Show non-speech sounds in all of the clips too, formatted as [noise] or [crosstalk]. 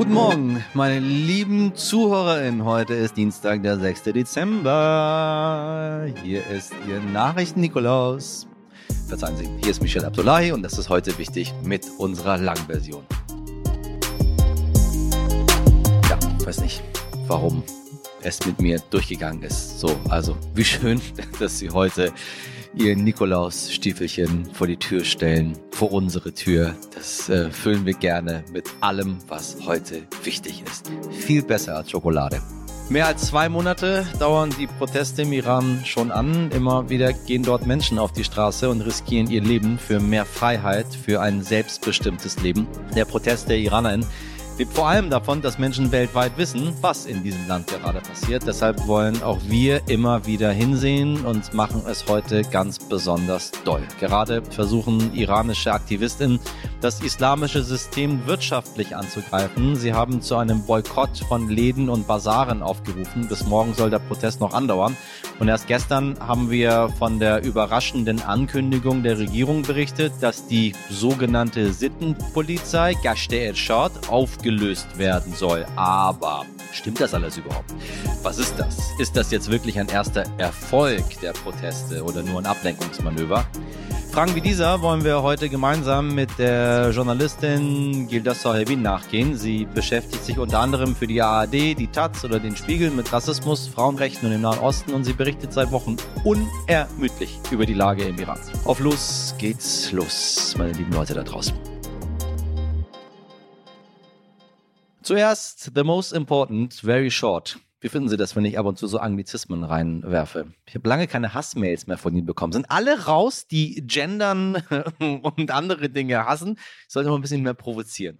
Guten Morgen, meine lieben ZuhörerInnen. Heute ist Dienstag, der 6. Dezember. Hier ist Ihr Nachrichten-Nikolaus. Verzeihen Sie, hier ist Michel Abdullahi und das ist heute wichtig mit unserer Langversion. Ja, weiß nicht, warum es mit mir durchgegangen ist. So, also, wie schön, [laughs] dass Sie heute ihr Nikolaus-Stiefelchen vor die Tür stellen, vor unsere Tür. Das äh, füllen wir gerne mit allem, was heute wichtig ist. Viel besser als Schokolade. Mehr als zwei Monate dauern die Proteste im Iran schon an. Immer wieder gehen dort Menschen auf die Straße und riskieren ihr Leben für mehr Freiheit, für ein selbstbestimmtes Leben. Der Protest der IranerInnen lebt vor allem davon, dass Menschen weltweit wissen, was in diesem Land gerade passiert. Deshalb wollen auch wir immer wieder hinsehen und machen es heute ganz besonders doll. Gerade versuchen iranische Aktivistinnen, das islamische System wirtschaftlich anzugreifen. Sie haben zu einem Boykott von Läden und Basaren aufgerufen. Bis morgen soll der Protest noch andauern. Und erst gestern haben wir von der überraschenden Ankündigung der Regierung berichtet, dass die sogenannte Sittenpolizei Gashte Ershad aufgelöst gelöst werden soll. Aber stimmt das alles überhaupt? Was ist das? Ist das jetzt wirklich ein erster Erfolg der Proteste oder nur ein Ablenkungsmanöver? Fragen wie dieser wollen wir heute gemeinsam mit der Journalistin Gilda Sohebin nachgehen. Sie beschäftigt sich unter anderem für die ARD, die Taz oder den Spiegel mit Rassismus, Frauenrechten und im Nahen Osten und sie berichtet seit Wochen unermüdlich über die Lage im Iran. Auf los geht's los, meine lieben Leute da draußen. Zuerst the most important, very short. Wie finden Sie das, wenn ich ab und zu so Anglizismen reinwerfe? Ich habe lange keine Hassmails mehr von Ihnen bekommen. Sind alle raus, die gendern [laughs] und andere Dinge hassen? Ich sollte mal ein bisschen mehr provozieren.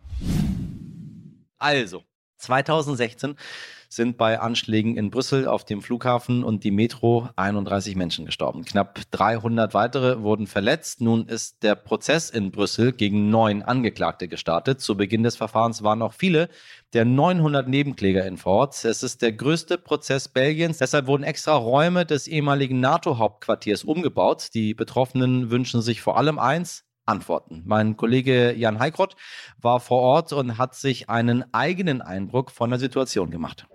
Also, 2016 sind bei Anschlägen in Brüssel auf dem Flughafen und die Metro 31 Menschen gestorben. Knapp 300 weitere wurden verletzt. Nun ist der Prozess in Brüssel gegen neun Angeklagte gestartet. Zu Beginn des Verfahrens waren noch viele der 900 Nebenkläger in Ort. Es ist der größte Prozess Belgiens. Deshalb wurden extra Räume des ehemaligen NATO-Hauptquartiers umgebaut. Die Betroffenen wünschen sich vor allem eins, antworten. Mein Kollege Jan Heikrott war vor Ort und hat sich einen eigenen Eindruck von der Situation gemacht.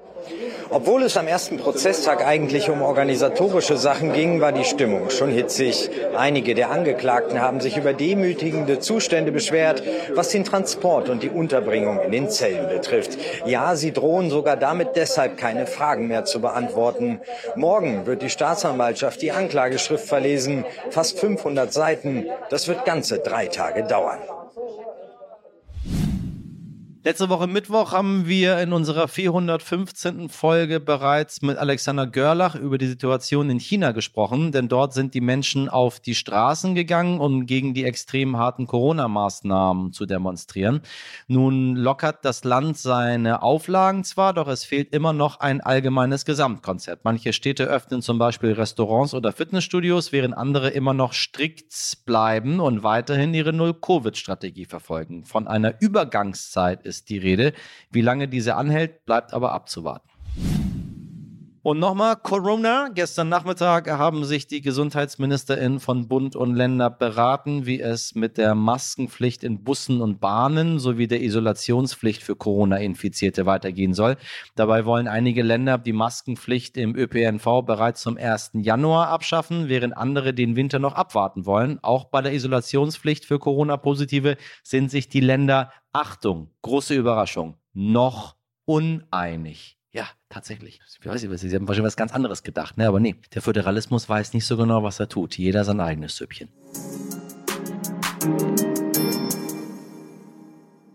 Obwohl es am ersten Prozesstag eigentlich um organisatorische Sachen ging, war die Stimmung schon hitzig. Einige der Angeklagten haben sich über demütigende Zustände beschwert, was den Transport und die Unterbringung in den Zellen betrifft. Ja, sie drohen sogar damit deshalb keine Fragen mehr zu beantworten. Morgen wird die Staatsanwaltschaft die Anklageschrift verlesen. Fast 500 Seiten. Das wird ganze drei Tage dauern. Letzte Woche Mittwoch haben wir in unserer 415. Folge bereits mit Alexander Görlach über die Situation in China gesprochen, denn dort sind die Menschen auf die Straßen gegangen, um gegen die extrem harten Corona-Maßnahmen zu demonstrieren. Nun lockert das Land seine Auflagen zwar, doch es fehlt immer noch ein allgemeines Gesamtkonzept. Manche Städte öffnen zum Beispiel Restaurants oder Fitnessstudios, während andere immer noch strikt bleiben und weiterhin ihre Null-Covid-Strategie verfolgen. Von einer Übergangszeit ist ist die Rede. Wie lange diese anhält, bleibt aber abzuwarten. Und nochmal Corona. Gestern Nachmittag haben sich die GesundheitsministerInnen von Bund und Länder beraten, wie es mit der Maskenpflicht in Bussen und Bahnen sowie der Isolationspflicht für Corona-Infizierte weitergehen soll. Dabei wollen einige Länder die Maskenpflicht im ÖPNV bereits zum 1. Januar abschaffen, während andere den Winter noch abwarten wollen. Auch bei der Isolationspflicht für Corona-Positive sind sich die Länder, Achtung, große Überraschung, noch uneinig. Ja, tatsächlich. Ich weiß nicht, Sie haben wahrscheinlich was ganz anderes gedacht, ne? aber nee, der Föderalismus weiß nicht so genau, was er tut. Jeder sein eigenes Süppchen.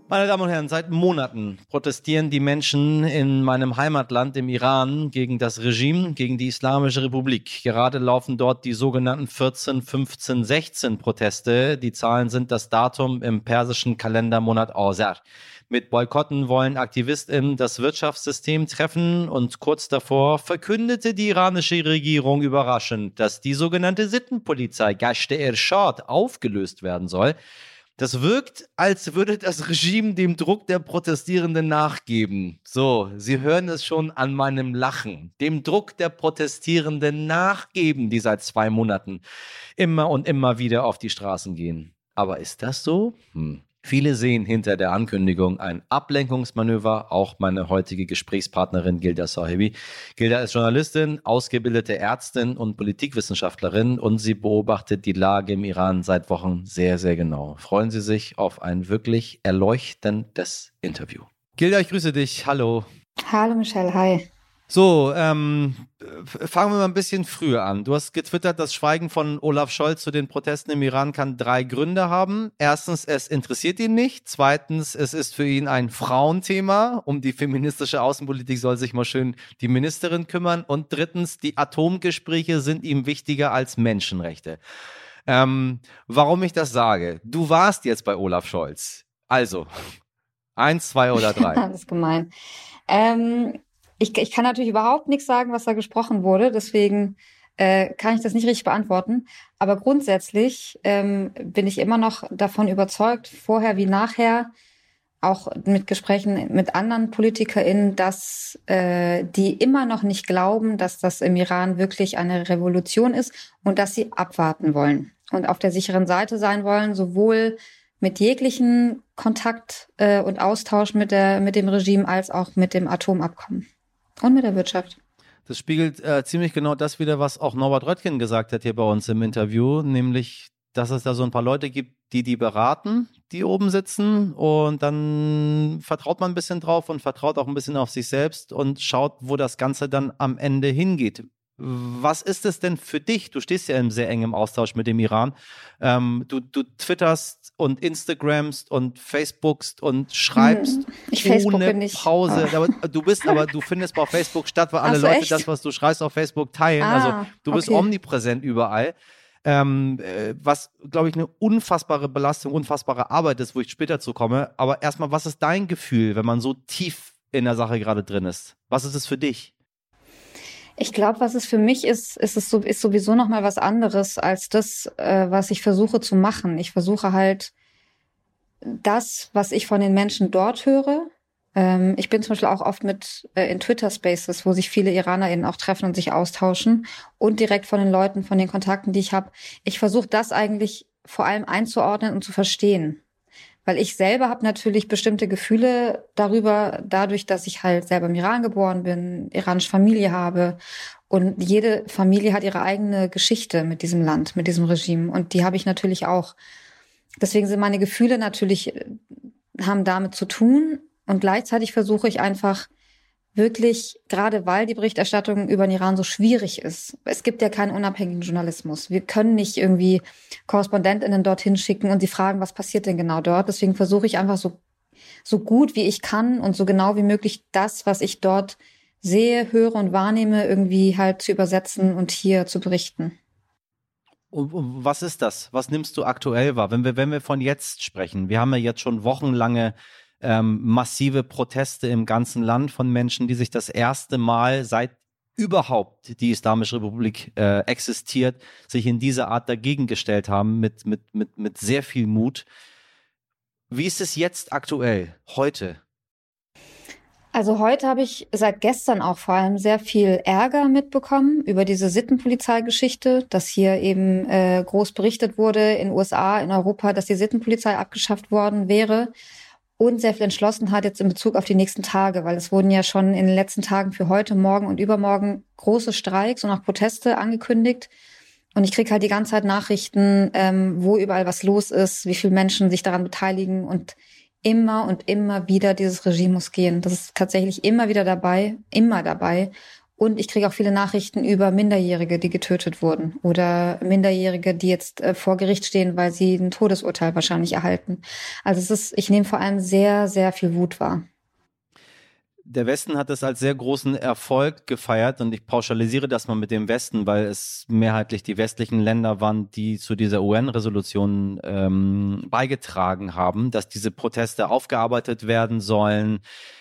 Meine Damen und Herren, seit Monaten protestieren die Menschen in meinem Heimatland, im Iran, gegen das Regime, gegen die Islamische Republik. Gerade laufen dort die sogenannten 14, 15, 16 Proteste. Die Zahlen sind das Datum im persischen Kalendermonat Awsar. Mit Boykotten wollen AktivistInnen das Wirtschaftssystem treffen und kurz davor verkündete die iranische Regierung überraschend, dass die sogenannte Sittenpolizei Gashte Ershad aufgelöst werden soll. Das wirkt, als würde das Regime dem Druck der Protestierenden nachgeben. So, Sie hören es schon an meinem Lachen. Dem Druck der Protestierenden nachgeben, die seit zwei Monaten immer und immer wieder auf die Straßen gehen. Aber ist das so? Hm. Viele sehen hinter der Ankündigung ein Ablenkungsmanöver, auch meine heutige Gesprächspartnerin Gilda Sahibi. Gilda ist Journalistin, ausgebildete Ärztin und Politikwissenschaftlerin und sie beobachtet die Lage im Iran seit Wochen sehr, sehr genau. Freuen Sie sich auf ein wirklich erleuchtendes Interview. Gilda, ich grüße dich. Hallo. Hallo Michelle, hi. So, ähm, fangen wir mal ein bisschen früher an. Du hast getwittert, das Schweigen von Olaf Scholz zu den Protesten im Iran kann drei Gründe haben. Erstens, es interessiert ihn nicht. Zweitens, es ist für ihn ein Frauenthema. Um die feministische Außenpolitik soll sich mal schön die Ministerin kümmern. Und drittens, die Atomgespräche sind ihm wichtiger als Menschenrechte. Ähm, warum ich das sage? Du warst jetzt bei Olaf Scholz. Also, eins, zwei oder drei? [laughs] das ist gemein. Ähm ich, ich kann natürlich überhaupt nichts sagen, was da gesprochen wurde, deswegen äh, kann ich das nicht richtig beantworten. Aber grundsätzlich ähm, bin ich immer noch davon überzeugt, vorher wie nachher, auch mit Gesprächen mit anderen PolitikerInnen, dass äh, die immer noch nicht glauben, dass das im Iran wirklich eine Revolution ist und dass sie abwarten wollen und auf der sicheren Seite sein wollen, sowohl mit jeglichen Kontakt äh, und Austausch mit, der, mit dem Regime als auch mit dem Atomabkommen. Und mit der Wirtschaft. Das spiegelt äh, ziemlich genau das wieder, was auch Norbert Röttgen gesagt hat hier bei uns im Interview, nämlich, dass es da so ein paar Leute gibt, die die beraten, die oben sitzen und dann vertraut man ein bisschen drauf und vertraut auch ein bisschen auf sich selbst und schaut, wo das Ganze dann am Ende hingeht. Was ist es denn für dich? Du stehst ja im sehr engen Austausch mit dem Iran. Ähm, du, du twitterst und Instagramst und Facebookst und schreibst hm, ich ohne nicht. Pause. Aber du bist aber, du [laughs] findest auf Facebook statt, weil alle so, Leute echt? das, was du schreibst, auf Facebook teilen. Also, ah, also du bist okay. omnipräsent überall. Ähm, äh, was, glaube ich, eine unfassbare Belastung, unfassbare Arbeit ist, wo ich später zu komme. Aber erstmal, was ist dein Gefühl, wenn man so tief in der Sache gerade drin ist? Was ist es für dich? Ich glaube, was es für mich ist, ist es so, ist sowieso noch mal was anderes als das, äh, was ich versuche zu machen. Ich versuche halt das, was ich von den Menschen dort höre. Ähm, ich bin zum Beispiel auch oft mit äh, in Twitter Spaces, wo sich viele IranerInnen auch treffen und sich austauschen und direkt von den Leuten, von den Kontakten, die ich habe. Ich versuche das eigentlich vor allem einzuordnen und zu verstehen weil ich selber habe natürlich bestimmte Gefühle darüber, dadurch, dass ich halt selber im Iran geboren bin, iranische Familie habe. Und jede Familie hat ihre eigene Geschichte mit diesem Land, mit diesem Regime. Und die habe ich natürlich auch. Deswegen sind meine Gefühle natürlich äh, haben damit zu tun. Und gleichzeitig versuche ich einfach wirklich, gerade weil die Berichterstattung über den Iran so schwierig ist. Es gibt ja keinen unabhängigen Journalismus. Wir können nicht irgendwie KorrespondentInnen dorthin schicken und sie fragen, was passiert denn genau dort. Deswegen versuche ich einfach so, so gut wie ich kann und so genau wie möglich das, was ich dort sehe, höre und wahrnehme, irgendwie halt zu übersetzen und hier zu berichten. Und, was ist das? Was nimmst du aktuell wahr? Wenn wir, wenn wir von jetzt sprechen, wir haben ja jetzt schon wochenlange ähm, massive Proteste im ganzen Land von Menschen, die sich das erste Mal seit überhaupt die Islamische Republik äh, existiert, sich in dieser Art dagegen gestellt haben mit, mit, mit, mit sehr viel Mut. Wie ist es jetzt aktuell, heute? Also heute habe ich seit gestern auch vor allem sehr viel Ärger mitbekommen über diese Sittenpolizeigeschichte, dass hier eben äh, groß berichtet wurde in USA, in Europa, dass die Sittenpolizei abgeschafft worden wäre und sehr viel Entschlossenheit jetzt in Bezug auf die nächsten Tage, weil es wurden ja schon in den letzten Tagen für heute, morgen und übermorgen große Streiks und auch Proteste angekündigt. Und ich kriege halt die ganze Zeit Nachrichten, ähm, wo überall was los ist, wie viele Menschen sich daran beteiligen und immer und immer wieder dieses Regime muss gehen. Das ist tatsächlich immer wieder dabei, immer dabei. Und ich kriege auch viele Nachrichten über Minderjährige, die getötet wurden oder Minderjährige, die jetzt äh, vor Gericht stehen, weil sie ein Todesurteil wahrscheinlich erhalten. Also es ist, ich nehme vor allem sehr, sehr viel Wut wahr der Westen hat es als sehr großen Erfolg gefeiert und ich pauschalisiere das mal mit dem Westen, weil es mehrheitlich die westlichen Länder waren, die zu dieser UN-Resolution ähm, beigetragen haben, dass diese Proteste aufgearbeitet werden sollen,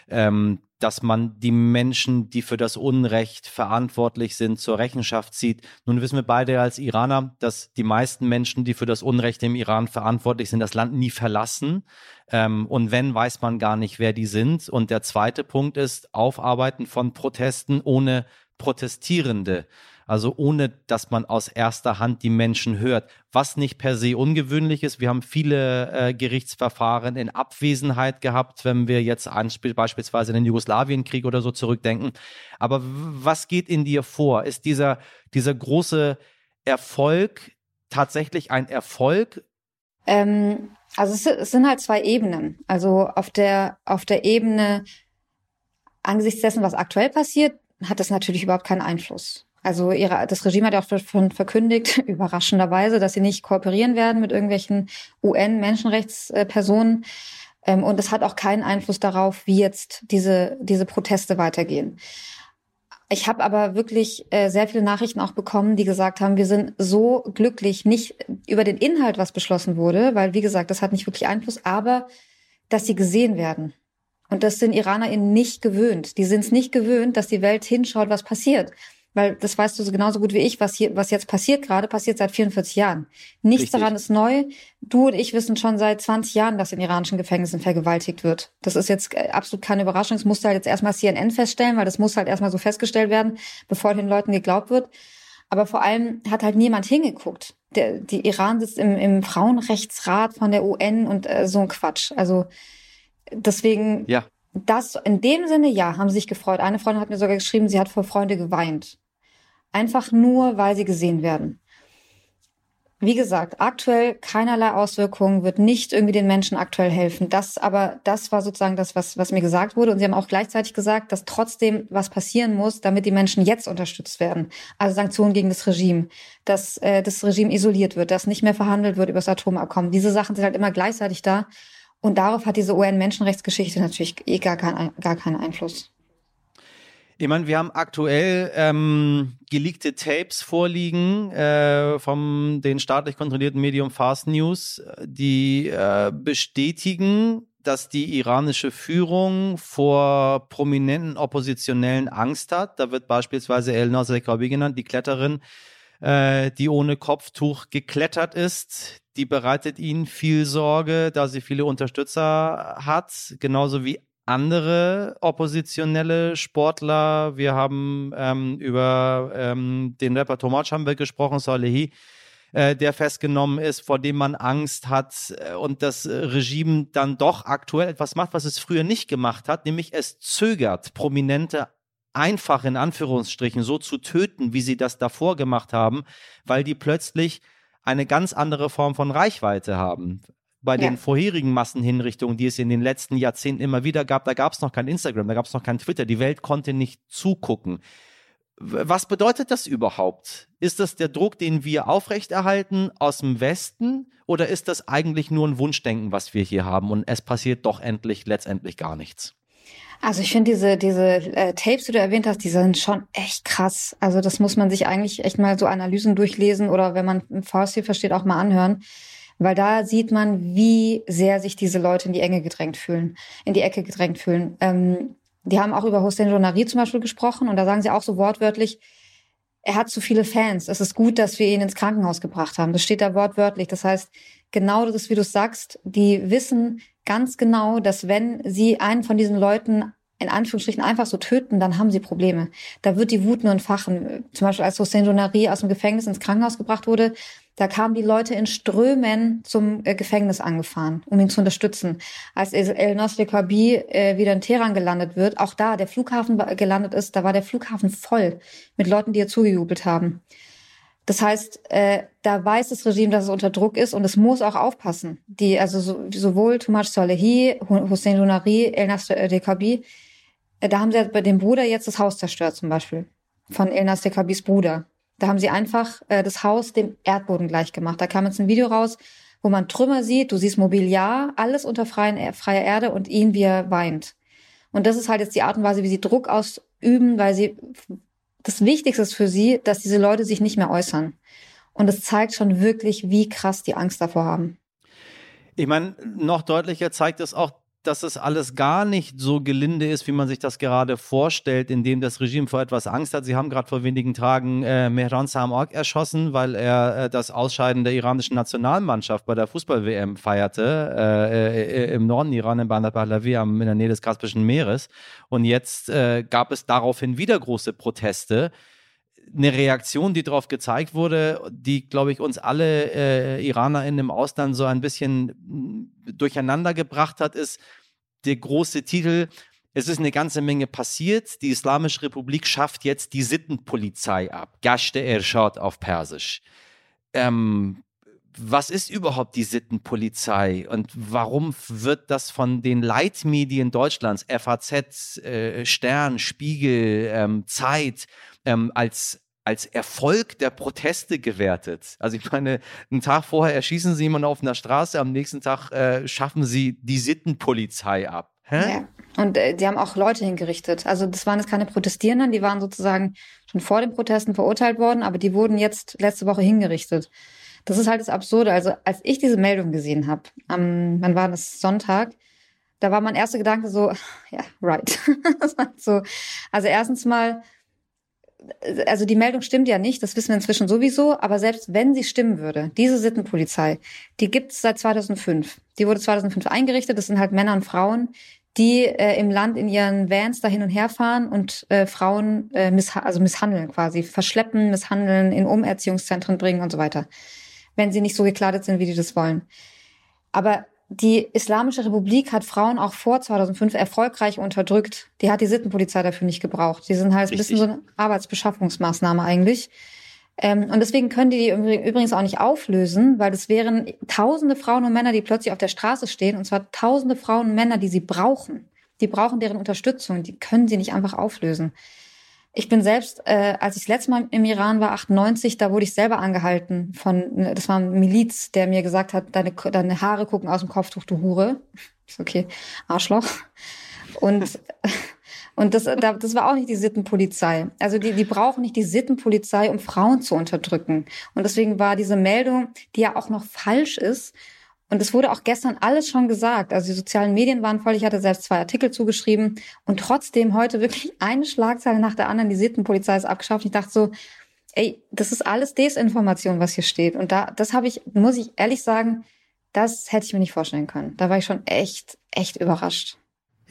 ähm, dass man die Menschen, die für das Unrecht verantwortlich sind, zur Rechenschaft zieht. Nun wissen wir beide als Iraner, dass die meisten Menschen, die für das Unrecht im Iran verantwortlich sind, das Land nie verlassen. Ähm, und wenn, weiß man gar nicht, wer die sind. Und der zweite Punkt ist Aufarbeiten von Protesten ohne Protestierende. Also ohne, dass man aus erster Hand die Menschen hört, was nicht per se ungewöhnlich ist. Wir haben viele äh, Gerichtsverfahren in Abwesenheit gehabt, wenn wir jetzt beispielsweise in den Jugoslawienkrieg oder so zurückdenken. Aber was geht in dir vor? Ist dieser, dieser große Erfolg tatsächlich ein Erfolg? Ähm, also es, es sind halt zwei Ebenen. Also auf der, auf der Ebene angesichts dessen, was aktuell passiert, hat das natürlich überhaupt keinen Einfluss. Also ihre, das Regime hat ja auch schon verkündigt, [laughs] überraschenderweise, dass sie nicht kooperieren werden mit irgendwelchen UN-Menschenrechtspersonen. Ähm, und es hat auch keinen Einfluss darauf, wie jetzt diese, diese Proteste weitergehen. Ich habe aber wirklich äh, sehr viele Nachrichten auch bekommen, die gesagt haben, wir sind so glücklich, nicht über den Inhalt, was beschlossen wurde, weil, wie gesagt, das hat nicht wirklich Einfluss, aber dass sie gesehen werden. Und das sind IranerInnen nicht gewöhnt. Die sind es nicht gewöhnt, dass die Welt hinschaut, was passiert. Weil das weißt du so genauso gut wie ich, was hier, was jetzt passiert gerade, passiert seit 44 Jahren. Nichts Richtig. daran ist neu. Du und ich wissen schon seit 20 Jahren, dass in iranischen Gefängnissen vergewaltigt wird. Das ist jetzt äh, absolut keine Überraschung. Das musste halt jetzt erstmal CNN feststellen, weil das muss halt erstmal so festgestellt werden, bevor den Leuten geglaubt wird. Aber vor allem hat halt niemand hingeguckt. Der, die Iran sitzt im, im Frauenrechtsrat von der UN und äh, so ein Quatsch. Also deswegen, ja. das in dem Sinne, ja, haben sie sich gefreut. Eine Freundin hat mir sogar geschrieben, sie hat vor Freunde geweint. Einfach nur, weil sie gesehen werden. Wie gesagt, aktuell keinerlei Auswirkungen, wird nicht irgendwie den Menschen aktuell helfen. Das aber, das war sozusagen das, was, was mir gesagt wurde. Und sie haben auch gleichzeitig gesagt, dass trotzdem was passieren muss, damit die Menschen jetzt unterstützt werden. Also Sanktionen gegen das Regime, dass äh, das Regime isoliert wird, dass nicht mehr verhandelt wird über das Atomabkommen. Diese Sachen sind halt immer gleichzeitig da. Und darauf hat diese UN-Menschenrechtsgeschichte natürlich eh gar, kein, gar keinen Einfluss. Ich meine, wir haben aktuell ähm, geleakte Tapes vorliegen äh, vom den staatlich kontrollierten Medium Fast News, die äh, bestätigen, dass die iranische Führung vor prominenten Oppositionellen Angst hat. Da wird beispielsweise El Nasser Kabi genannt, die Kletterin, äh, die ohne Kopftuch geklettert ist. Die bereitet ihnen viel Sorge, da sie viele Unterstützer hat, genauso wie andere oppositionelle Sportler. Wir haben ähm, über ähm, den Rapper Tomatsch haben wir gesprochen, Salehi, äh, der festgenommen ist, vor dem man Angst hat äh, und das Regime dann doch aktuell etwas macht, was es früher nicht gemacht hat, nämlich es zögert, prominente einfach in Anführungsstrichen so zu töten, wie sie das davor gemacht haben, weil die plötzlich eine ganz andere Form von Reichweite haben bei ja. den vorherigen Massenhinrichtungen, die es in den letzten Jahrzehnten immer wieder gab, da gab es noch kein Instagram, da gab es noch kein Twitter, die Welt konnte nicht zugucken. Was bedeutet das überhaupt? Ist das der Druck, den wir aufrechterhalten aus dem Westen oder ist das eigentlich nur ein Wunschdenken, was wir hier haben und es passiert doch endlich letztendlich gar nichts? Also ich finde diese diese äh, Tapes, die du erwähnt hast, die sind schon echt krass. Also das muss man sich eigentlich echt mal so Analysen durchlesen oder wenn man Farsi versteht auch mal anhören weil da sieht man, wie sehr sich diese Leute in die Enge gedrängt fühlen, in die Ecke gedrängt fühlen. Ähm, die haben auch über Hossein Jonari zum Beispiel gesprochen und da sagen sie auch so wortwörtlich, er hat zu viele Fans. Es ist gut, dass wir ihn ins Krankenhaus gebracht haben. Das steht da wortwörtlich. Das heißt, genau das, wie du sagst, die wissen ganz genau, dass wenn sie einen von diesen Leuten in Anführungsstrichen einfach so töten, dann haben sie Probleme. Da wird die Wut nur entfachen. Zum Beispiel als Hossein Jonari aus dem Gefängnis ins Krankenhaus gebracht wurde, da kamen die Leute in Strömen zum äh, Gefängnis angefahren, um ihn zu unterstützen. Als El Nosri Kabi äh, wieder in Teheran gelandet wird, auch da der Flughafen gelandet ist, da war der Flughafen voll mit Leuten, die ihr zugejubelt haben. Das heißt, äh, da weiß das Regime, dass es unter Druck ist und es muss auch aufpassen. Die, also so, sowohl Toumaj Salehi, Hussein Lunari, El Nasr Dekabi, äh, da haben sie bei dem Bruder jetzt das Haus zerstört zum Beispiel. Von El Nasr Dekabis Bruder. Da haben sie einfach äh, das Haus dem Erdboden gleich gemacht. Da kam jetzt ein Video raus, wo man Trümmer sieht, du siehst Mobiliar, alles unter freien, freier Erde und ihn, wie er weint. Und das ist halt jetzt die Art und Weise, wie sie Druck ausüben, weil sie, das Wichtigste ist für sie, dass diese Leute sich nicht mehr äußern. Und es zeigt schon wirklich, wie krass die Angst davor haben. Ich meine, noch deutlicher zeigt es auch dass es alles gar nicht so gelinde ist, wie man sich das gerade vorstellt, indem das Regime vor etwas Angst hat. Sie haben gerade vor wenigen Tagen äh, Mehran Samorg erschossen, weil er äh, das Ausscheiden der iranischen Nationalmannschaft bei der Fußball-WM feierte, äh, äh, im Norden Iran, in Bandar Pahlavi, in der Nähe des Kaspischen Meeres. Und jetzt äh, gab es daraufhin wieder große Proteste eine Reaktion, die darauf gezeigt wurde, die, glaube ich, uns alle äh, IranerInnen im Ausland so ein bisschen mm, durcheinander gebracht hat, ist der große Titel. Es ist eine ganze Menge passiert. Die Islamische Republik schafft jetzt die Sittenpolizei ab. Gashte Ershad auf Persisch. Ähm, was ist überhaupt die Sittenpolizei und warum wird das von den Leitmedien Deutschlands, FAZ, äh, Stern, Spiegel, ähm, Zeit, ähm, als als Erfolg der Proteste gewertet. Also ich meine, einen Tag vorher erschießen sie jemanden auf einer Straße, am nächsten Tag äh, schaffen sie die Sittenpolizei ab. Hä? Ja. Und äh, die haben auch Leute hingerichtet. Also das waren jetzt keine Protestierenden, die waren sozusagen schon vor den Protesten verurteilt worden, aber die wurden jetzt letzte Woche hingerichtet. Das ist halt das Absurde. Also als ich diese Meldung gesehen habe, am, wann war das Sonntag, da war mein erster Gedanke so, [sighs] ja, right. [laughs] so, also erstens mal, also die Meldung stimmt ja nicht, das wissen wir inzwischen sowieso, aber selbst wenn sie stimmen würde, diese Sittenpolizei, die gibt es seit 2005. Die wurde 2005 eingerichtet, das sind halt Männer und Frauen, die äh, im Land in ihren Vans da hin und her fahren und äh, Frauen äh, missha also misshandeln quasi, verschleppen, misshandeln, in Umerziehungszentren bringen und so weiter, wenn sie nicht so gekleidet sind, wie die das wollen. Aber die Islamische Republik hat Frauen auch vor 2005 erfolgreich unterdrückt. Die hat die Sittenpolizei dafür nicht gebraucht. Die sind halt Richtig. ein bisschen so eine Arbeitsbeschaffungsmaßnahme eigentlich. Ähm, und deswegen können die die übrigens auch nicht auflösen, weil das wären tausende Frauen und Männer, die plötzlich auf der Straße stehen, und zwar tausende Frauen und Männer, die sie brauchen. Die brauchen deren Unterstützung, die können sie nicht einfach auflösen. Ich bin selbst, äh, als ich das letzte Mal im Iran war, 98, da wurde ich selber angehalten von, das war ein Miliz, der mir gesagt hat, deine, deine Haare gucken aus dem Kopftuch, du Hure. Ist okay, Arschloch. Und, [laughs] und das, das war auch nicht die Sittenpolizei. Also die, die brauchen nicht die Sittenpolizei, um Frauen zu unterdrücken. Und deswegen war diese Meldung, die ja auch noch falsch ist, und es wurde auch gestern alles schon gesagt. Also die sozialen Medien waren voll. Ich hatte selbst zwei Artikel zugeschrieben. Und trotzdem heute wirklich [laughs] eine Schlagzeile nach der anderen. Die Sittenpolizei ist abgeschafft. Ich dachte so, ey, das ist alles Desinformation, was hier steht. Und da, das habe ich, muss ich ehrlich sagen, das hätte ich mir nicht vorstellen können. Da war ich schon echt, echt überrascht.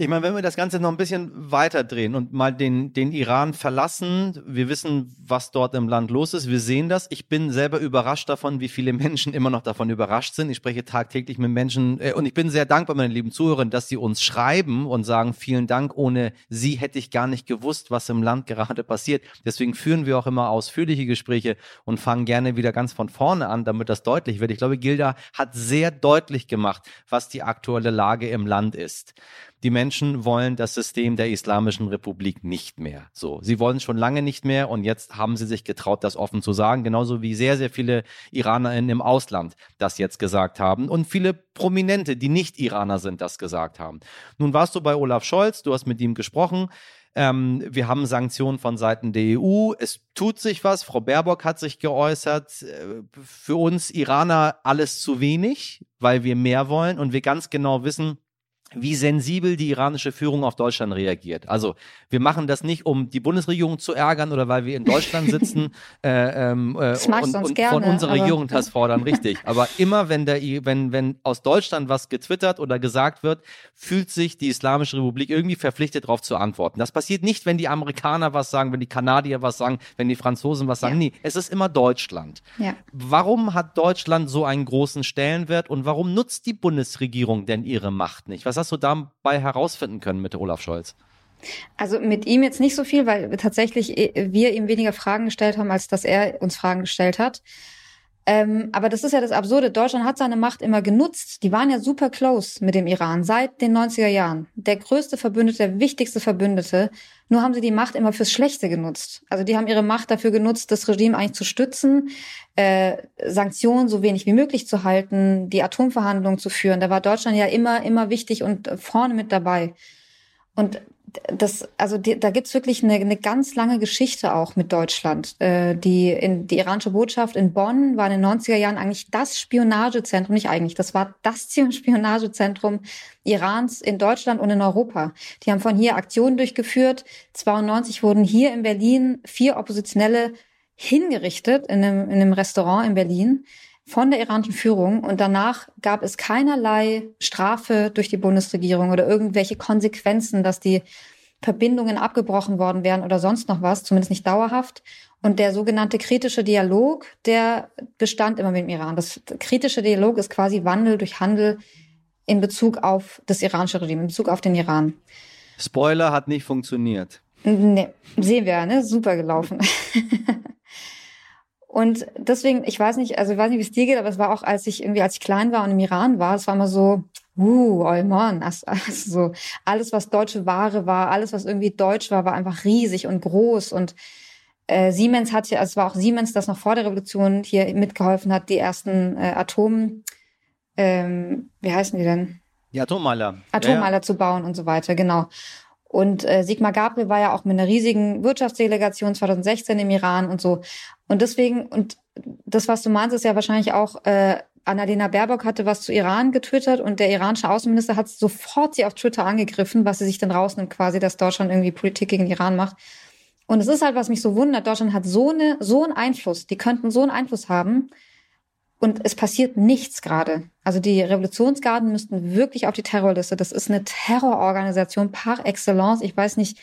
Ich meine, wenn wir das Ganze noch ein bisschen weiter drehen und mal den, den Iran verlassen, wir wissen, was dort im Land los ist, wir sehen das. Ich bin selber überrascht davon, wie viele Menschen immer noch davon überrascht sind. Ich spreche tagtäglich mit Menschen äh, und ich bin sehr dankbar, meine lieben Zuhörer, dass sie uns schreiben und sagen, vielen Dank, ohne sie hätte ich gar nicht gewusst, was im Land gerade passiert. Deswegen führen wir auch immer ausführliche Gespräche und fangen gerne wieder ganz von vorne an, damit das deutlich wird. Ich glaube, Gilda hat sehr deutlich gemacht, was die aktuelle Lage im Land ist die Menschen wollen das System der Islamischen Republik nicht mehr. So, sie wollen schon lange nicht mehr und jetzt haben sie sich getraut, das offen zu sagen, genauso wie sehr, sehr viele IranerInnen im Ausland das jetzt gesagt haben und viele Prominente, die nicht Iraner sind, das gesagt haben. Nun warst du bei Olaf Scholz, du hast mit ihm gesprochen. Ähm, wir haben Sanktionen von Seiten der EU. Es tut sich was. Frau Baerbock hat sich geäußert. Äh, für uns Iraner alles zu wenig, weil wir mehr wollen und wir ganz genau wissen, wie sensibel die iranische Führung auf Deutschland reagiert. Also wir machen das nicht, um die Bundesregierung zu ärgern oder weil wir in Deutschland [laughs] sitzen äh, ähm, äh, und, und gerne, von unserer Regierung das fordern, richtig. [laughs] Aber immer wenn der, wenn wenn aus Deutschland was getwittert oder gesagt wird, fühlt sich die Islamische Republik irgendwie verpflichtet, darauf zu antworten. Das passiert nicht, wenn die Amerikaner was sagen, wenn die Kanadier was sagen, wenn die Franzosen was sagen. Ja. Nee, es ist immer Deutschland. Ja. Warum hat Deutschland so einen großen Stellenwert und warum nutzt die Bundesregierung denn ihre Macht nicht? Was hast du dabei herausfinden können mit Olaf Scholz? Also mit ihm jetzt nicht so viel, weil tatsächlich äh, wir ihm weniger Fragen gestellt haben, als dass er uns Fragen gestellt hat. Ähm, aber das ist ja das Absurde. Deutschland hat seine Macht immer genutzt. Die waren ja super close mit dem Iran seit den 90er Jahren. Der größte Verbündete, der wichtigste Verbündete. Nur haben sie die Macht immer fürs Schlechte genutzt. Also die haben ihre Macht dafür genutzt, das Regime eigentlich zu stützen, äh, Sanktionen so wenig wie möglich zu halten, die Atomverhandlungen zu führen. Da war Deutschland ja immer, immer wichtig und vorne mit dabei. Und das, also die, da gibt's wirklich eine, eine ganz lange Geschichte auch mit Deutschland. Äh, die, in, die iranische Botschaft in Bonn war in den 90er Jahren eigentlich das Spionagezentrum, nicht eigentlich, das war das [laughs] Spionagezentrum Irans in Deutschland und in Europa. Die haben von hier Aktionen durchgeführt. 92 wurden hier in Berlin vier Oppositionelle hingerichtet in einem, in einem Restaurant in Berlin von der iranischen Führung und danach gab es keinerlei Strafe durch die Bundesregierung oder irgendwelche Konsequenzen, dass die Verbindungen abgebrochen worden wären oder sonst noch was, zumindest nicht dauerhaft. Und der sogenannte kritische Dialog, der bestand immer mit dem Iran. Das kritische Dialog ist quasi Wandel durch Handel in Bezug auf das iranische Regime, in Bezug auf den Iran. Spoiler hat nicht funktioniert. Nee, sehen wir, ne? Super gelaufen. [laughs] und deswegen, ich weiß nicht, also ich weiß nicht, wie es dir geht, aber es war auch, als ich irgendwie, als ich klein war und im Iran war, es war immer so, uh, oh Mann, also, [laughs] also so, alles, was deutsche Ware war, alles, was irgendwie deutsch war, war einfach riesig und groß und äh, Siemens hat ja, also es war auch Siemens, das noch vor der Revolution hier mitgeholfen hat, die ersten äh, Atom, ähm, wie heißen die denn? Die Atommeiler. Atommeiler ja. zu bauen und so weiter, genau. Und äh, Sigmar Gabriel war ja auch mit einer riesigen Wirtschaftsdelegation 2016 im Iran und so. Und deswegen, und das, was du meinst, ist ja wahrscheinlich auch, äh, Annalena Baerbock hatte was zu Iran getwittert und der iranische Außenminister hat sofort sie auf Twitter angegriffen, was sie sich dann rausnimmt, quasi, dass Deutschland irgendwie Politik gegen Iran macht. Und es ist halt, was mich so wundert, Deutschland hat so, eine, so einen Einfluss, die könnten so einen Einfluss haben und es passiert nichts gerade. Also die Revolutionsgarden müssten wirklich auf die Terrorliste. Das ist eine Terrororganisation par excellence. Ich weiß nicht,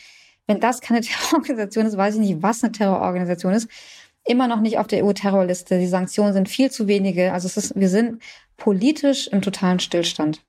wenn das keine [laughs] Terrororganisation ist, weiß ich nicht, was eine Terrororganisation ist. Immer noch nicht auf der EU-Terrorliste. Die Sanktionen sind viel zu wenige. Also es ist, wir sind politisch im totalen Stillstand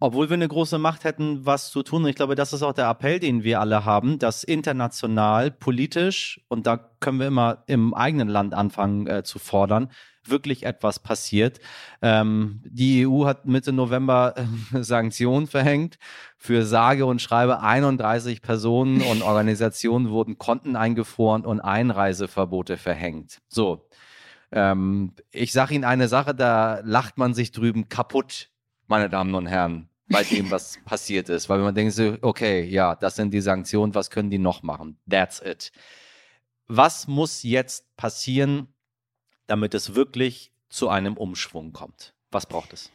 obwohl wir eine große Macht hätten, was zu tun. Und ich glaube, das ist auch der Appell, den wir alle haben, dass international, politisch, und da können wir immer im eigenen Land anfangen äh, zu fordern, wirklich etwas passiert. Ähm, die EU hat Mitte November äh, [laughs] Sanktionen verhängt. Für sage und schreibe 31 Personen und [laughs] Organisationen wurden Konten eingefroren und Einreiseverbote verhängt. So. Ähm, ich sage Ihnen eine Sache, da lacht man sich drüben kaputt meine Damen und Herren, bei dem, was [laughs] passiert ist. Weil man denkt so, okay, ja, das sind die Sanktionen, was können die noch machen? That's it. Was muss jetzt passieren, damit es wirklich zu einem Umschwung kommt? Was braucht es?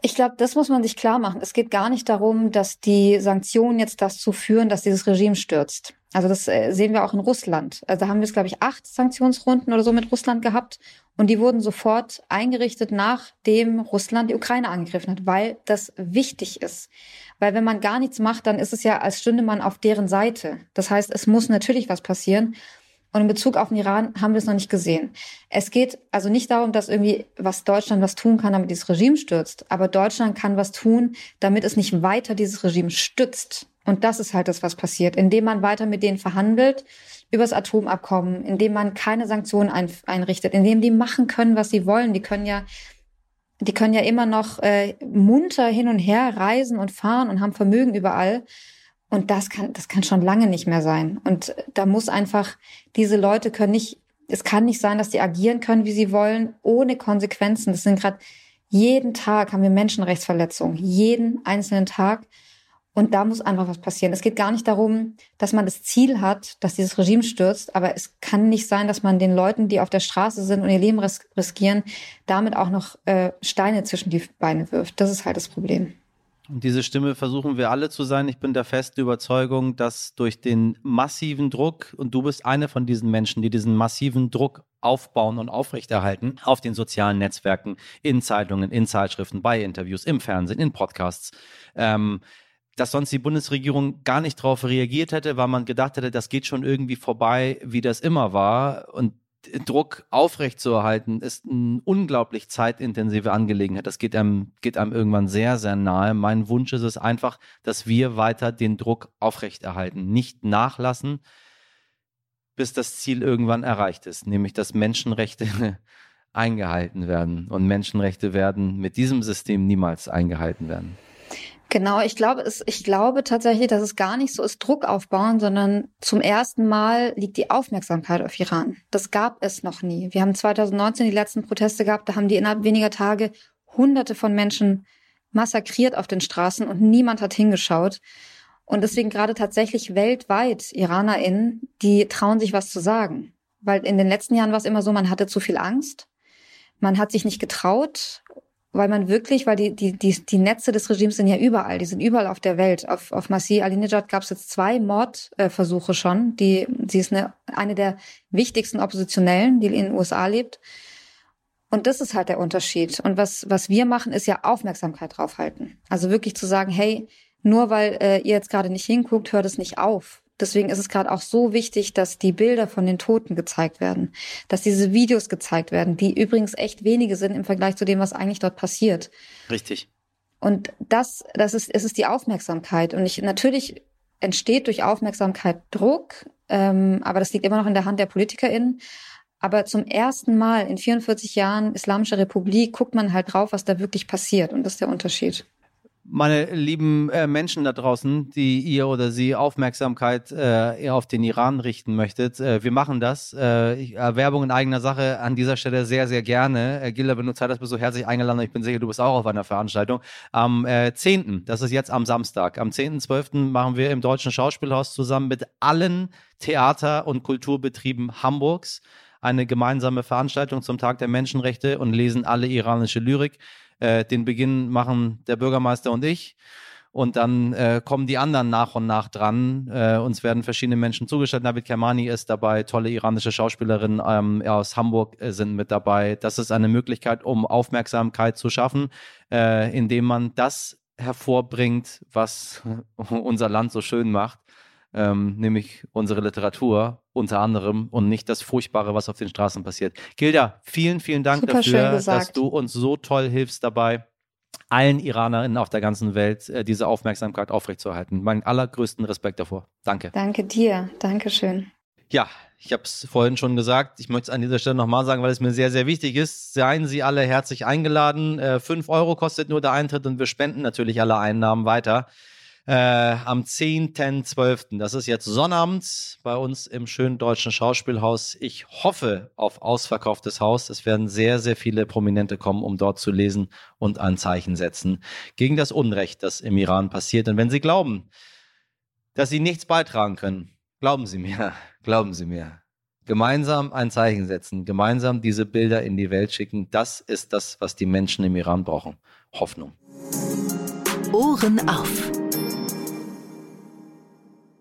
Ich glaube, das muss man sich klar machen. Es geht gar nicht darum, dass die Sanktionen jetzt dazu führen, dass dieses Regime stürzt. Also das äh, sehen wir auch in Russland. Also da haben wir es, glaube ich, acht Sanktionsrunden oder so mit Russland gehabt. Und die wurden sofort eingerichtet, nachdem Russland die Ukraine angegriffen hat, weil das wichtig ist. Weil wenn man gar nichts macht, dann ist es ja, als stünde man auf deren Seite. Das heißt, es muss natürlich was passieren. Und in Bezug auf den Iran haben wir es noch nicht gesehen. Es geht also nicht darum, dass irgendwie was Deutschland was tun kann, damit dieses Regime stürzt. Aber Deutschland kann was tun, damit es nicht weiter dieses Regime stützt. Und das ist halt das, was passiert, indem man weiter mit denen verhandelt übers Atomabkommen, indem man keine Sanktionen ein, einrichtet, indem die machen können, was sie wollen. Die können ja, die können ja immer noch äh, munter hin und her reisen und fahren und haben Vermögen überall. Und das kann, das kann schon lange nicht mehr sein. Und da muss einfach, diese Leute können nicht, es kann nicht sein, dass die agieren können, wie sie wollen, ohne Konsequenzen. Das sind gerade jeden Tag haben wir Menschenrechtsverletzungen, jeden einzelnen Tag. Und da muss einfach was passieren. Es geht gar nicht darum, dass man das Ziel hat, dass dieses Regime stürzt, aber es kann nicht sein, dass man den Leuten, die auf der Straße sind und ihr Leben ris riskieren, damit auch noch äh, Steine zwischen die Beine wirft. Das ist halt das Problem. Und diese Stimme versuchen wir alle zu sein. Ich bin der festen Überzeugung, dass durch den massiven Druck, und du bist eine von diesen Menschen, die diesen massiven Druck aufbauen und aufrechterhalten auf den sozialen Netzwerken, in Zeitungen, in Zeitschriften, bei Interviews, im Fernsehen, in Podcasts, ähm, dass sonst die Bundesregierung gar nicht darauf reagiert hätte, weil man gedacht hätte, das geht schon irgendwie vorbei, wie das immer war. Und Druck aufrechtzuerhalten ist eine unglaublich zeitintensive Angelegenheit. Das geht einem, geht einem irgendwann sehr, sehr nahe. Mein Wunsch ist es einfach, dass wir weiter den Druck aufrechterhalten, nicht nachlassen, bis das Ziel irgendwann erreicht ist, nämlich dass Menschenrechte [laughs] eingehalten werden. Und Menschenrechte werden mit diesem System niemals eingehalten werden. Genau, ich glaube, es, ich glaube tatsächlich, dass es gar nicht so ist Druck aufbauen, sondern zum ersten Mal liegt die Aufmerksamkeit auf Iran. Das gab es noch nie. Wir haben 2019 die letzten Proteste gehabt, da haben die innerhalb weniger Tage Hunderte von Menschen massakriert auf den Straßen und niemand hat hingeschaut. Und deswegen gerade tatsächlich weltweit IranerInnen, die trauen sich was zu sagen. Weil in den letzten Jahren war es immer so, man hatte zu viel Angst. Man hat sich nicht getraut weil man wirklich, weil die, die, die, die Netze des Regimes sind ja überall, die sind überall auf der Welt. Auf, auf Masih Alinejad gab es jetzt zwei Mordversuche schon. Die, sie ist eine, eine der wichtigsten Oppositionellen, die in den USA lebt. Und das ist halt der Unterschied. Und was, was wir machen, ist ja Aufmerksamkeit draufhalten. Also wirklich zu sagen, hey, nur weil äh, ihr jetzt gerade nicht hinguckt, hört es nicht auf. Deswegen ist es gerade auch so wichtig, dass die Bilder von den Toten gezeigt werden, dass diese Videos gezeigt werden, die übrigens echt wenige sind im Vergleich zu dem, was eigentlich dort passiert. Richtig. Und das, das ist, es ist die Aufmerksamkeit. Und ich natürlich entsteht durch Aufmerksamkeit Druck, ähm, aber das liegt immer noch in der Hand der PolitikerInnen. Aber zum ersten Mal in 44 Jahren Islamischer Republik guckt man halt drauf, was da wirklich passiert. Und das ist der Unterschied. Meine lieben äh, Menschen da draußen, die ihr oder sie Aufmerksamkeit äh, auf den Iran richten möchtet, äh, wir machen das. Äh, äh, Werbung in eigener Sache an dieser Stelle sehr, sehr gerne. Äh, Gilda, Zeit hast, bist du herzlich eingeladen. Ich bin sicher, du bist auch auf einer Veranstaltung. Am äh, 10., das ist jetzt am Samstag, am 10.12. machen wir im Deutschen Schauspielhaus zusammen mit allen Theater- und Kulturbetrieben Hamburgs eine gemeinsame Veranstaltung zum Tag der Menschenrechte und lesen alle iranische Lyrik. Äh, den Beginn machen der Bürgermeister und ich. Und dann äh, kommen die anderen nach und nach dran. Äh, uns werden verschiedene Menschen zugestellt. Navid Kermani ist dabei, tolle iranische Schauspielerinnen ähm, aus Hamburg äh, sind mit dabei. Das ist eine Möglichkeit, um Aufmerksamkeit zu schaffen, äh, indem man das hervorbringt, was [laughs] unser Land so schön macht ähm, nämlich unsere Literatur unter anderem und nicht das Furchtbare, was auf den Straßen passiert. Gilda, vielen, vielen Dank Super dafür, dass du uns so toll hilfst dabei, allen Iranerinnen auf der ganzen Welt äh, diese Aufmerksamkeit aufrechtzuerhalten. Meinen allergrößten Respekt davor. Danke. Danke dir. Dankeschön. Ja, ich habe es vorhin schon gesagt. Ich möchte es an dieser Stelle nochmal sagen, weil es mir sehr, sehr wichtig ist. Seien Sie alle herzlich eingeladen. Äh, fünf Euro kostet nur der Eintritt und wir spenden natürlich alle Einnahmen weiter äh, am 10.12. Das ist jetzt Sonnabend bei uns im schönen deutschen Schauspielhaus. Ich hoffe auf ausverkauftes Haus. Es werden sehr, sehr viele Prominente kommen, um dort zu lesen und ein Zeichen setzen gegen das Unrecht, das im Iran passiert. Und wenn Sie glauben, dass Sie nichts beitragen können, glauben Sie mir, [laughs] glauben Sie mir. Gemeinsam ein Zeichen setzen, gemeinsam diese Bilder in die Welt schicken, das ist das, was die Menschen im Iran brauchen. Hoffnung. Ohren auf.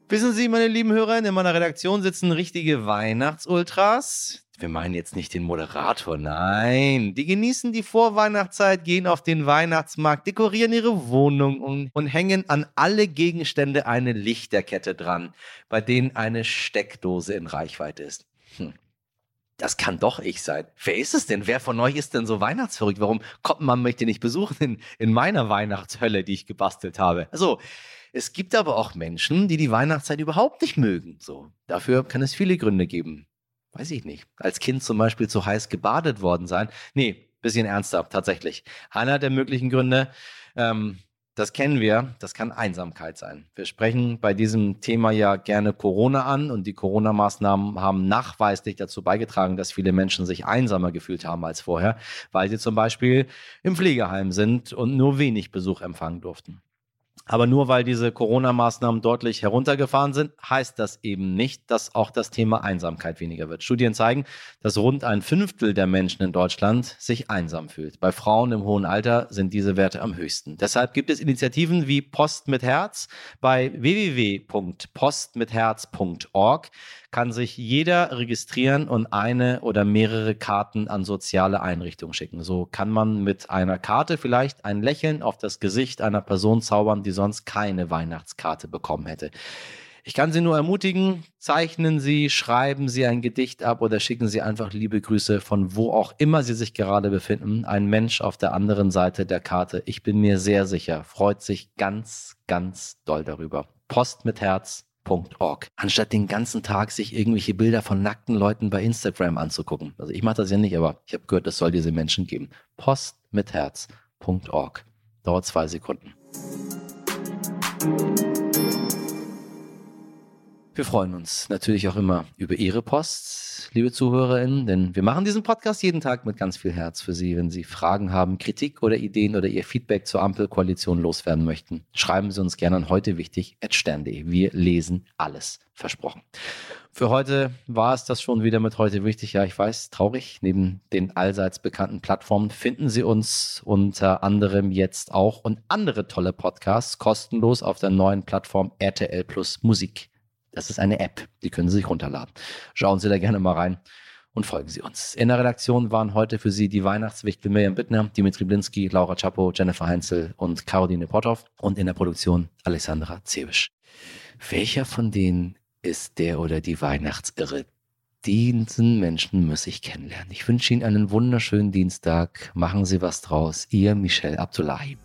Wissen Sie, meine lieben Hörer, in meiner Redaktion sitzen richtige Weihnachtsultras. Wir meinen jetzt nicht den Moderator, nein. Die genießen die Vorweihnachtszeit, gehen auf den Weihnachtsmarkt, dekorieren ihre Wohnung und, und hängen an alle Gegenstände eine Lichterkette dran, bei denen eine Steckdose in Reichweite ist. Hm. Das kann doch ich sein. Wer ist es denn? Wer von euch ist denn so weihnachtsverrückt? Warum kommt man mich denn nicht besuchen in, in meiner Weihnachtshölle, die ich gebastelt habe? Also, es gibt aber auch Menschen, die die Weihnachtszeit überhaupt nicht mögen. So, dafür kann es viele Gründe geben. Weiß ich nicht. Als Kind zum Beispiel zu heiß gebadet worden sein. Nee, bisschen ernster, tatsächlich. Einer der möglichen Gründe, ähm, das kennen wir, das kann Einsamkeit sein. Wir sprechen bei diesem Thema ja gerne Corona an und die Corona-Maßnahmen haben nachweislich dazu beigetragen, dass viele Menschen sich einsamer gefühlt haben als vorher, weil sie zum Beispiel im Pflegeheim sind und nur wenig Besuch empfangen durften. Aber nur weil diese Corona-Maßnahmen deutlich heruntergefahren sind, heißt das eben nicht, dass auch das Thema Einsamkeit weniger wird. Studien zeigen, dass rund ein Fünftel der Menschen in Deutschland sich einsam fühlt. Bei Frauen im hohen Alter sind diese Werte am höchsten. Deshalb gibt es Initiativen wie Post mit Herz. Bei www.postmitherz.org kann sich jeder registrieren und eine oder mehrere Karten an soziale Einrichtungen schicken. So kann man mit einer Karte vielleicht ein Lächeln auf das Gesicht einer Person zaubern, die sonst keine Weihnachtskarte bekommen hätte. Ich kann Sie nur ermutigen, zeichnen Sie, schreiben Sie ein Gedicht ab oder schicken Sie einfach liebe Grüße von wo auch immer Sie sich gerade befinden. Ein Mensch auf der anderen Seite der Karte, ich bin mir sehr sicher, freut sich ganz, ganz doll darüber. Post mit Herz, anstatt den ganzen Tag sich irgendwelche Bilder von nackten Leuten bei Instagram anzugucken. Also ich mache das ja nicht, aber ich habe gehört, es soll diese Menschen geben. Post mit Herz.org. Dauert zwei Sekunden. Wir freuen uns natürlich auch immer über Ihre Post, liebe ZuhörerInnen, denn wir machen diesen Podcast jeden Tag mit ganz viel Herz für Sie. Wenn Sie Fragen haben, Kritik oder Ideen oder Ihr Feedback zur Ampelkoalition loswerden möchten, schreiben Sie uns gerne an heute wichtig stern.de. Wir lesen alles. Versprochen. Für heute war es das schon wieder mit heute wichtig. Ja, ich weiß, traurig. Neben den allseits bekannten Plattformen finden Sie uns unter anderem jetzt auch und andere tolle Podcasts kostenlos auf der neuen Plattform RTL Plus Musik. Das ist eine App, die können Sie sich runterladen. Schauen Sie da gerne mal rein und folgen Sie uns. In der Redaktion waren heute für Sie die Weihnachtswichtel Miriam Bittner, Dimitri Blinski, Laura Chapo, Jennifer Heinzel und Caroline Potthoff und in der Produktion Alexandra Zewisch. Welcher von den ist der oder die Weihnachtsirre. Diesen Menschen muss ich kennenlernen. Ich wünsche Ihnen einen wunderschönen Dienstag. Machen Sie was draus. Ihr Michel Abdullahi.